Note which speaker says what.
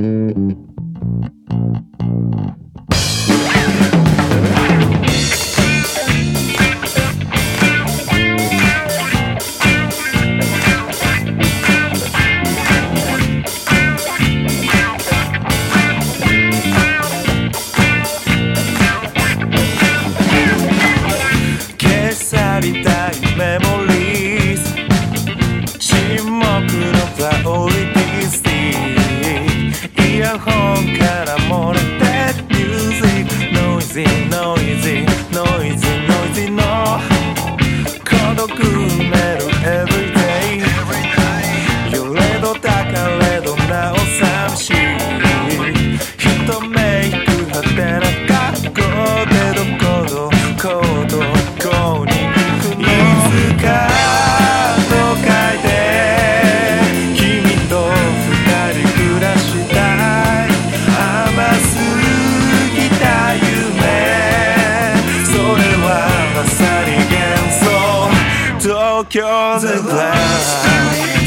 Speaker 1: Mm-hmm. ガホンから漏れて Music Noisy Noisy Noisy Noisy no 孤独め broke the glass.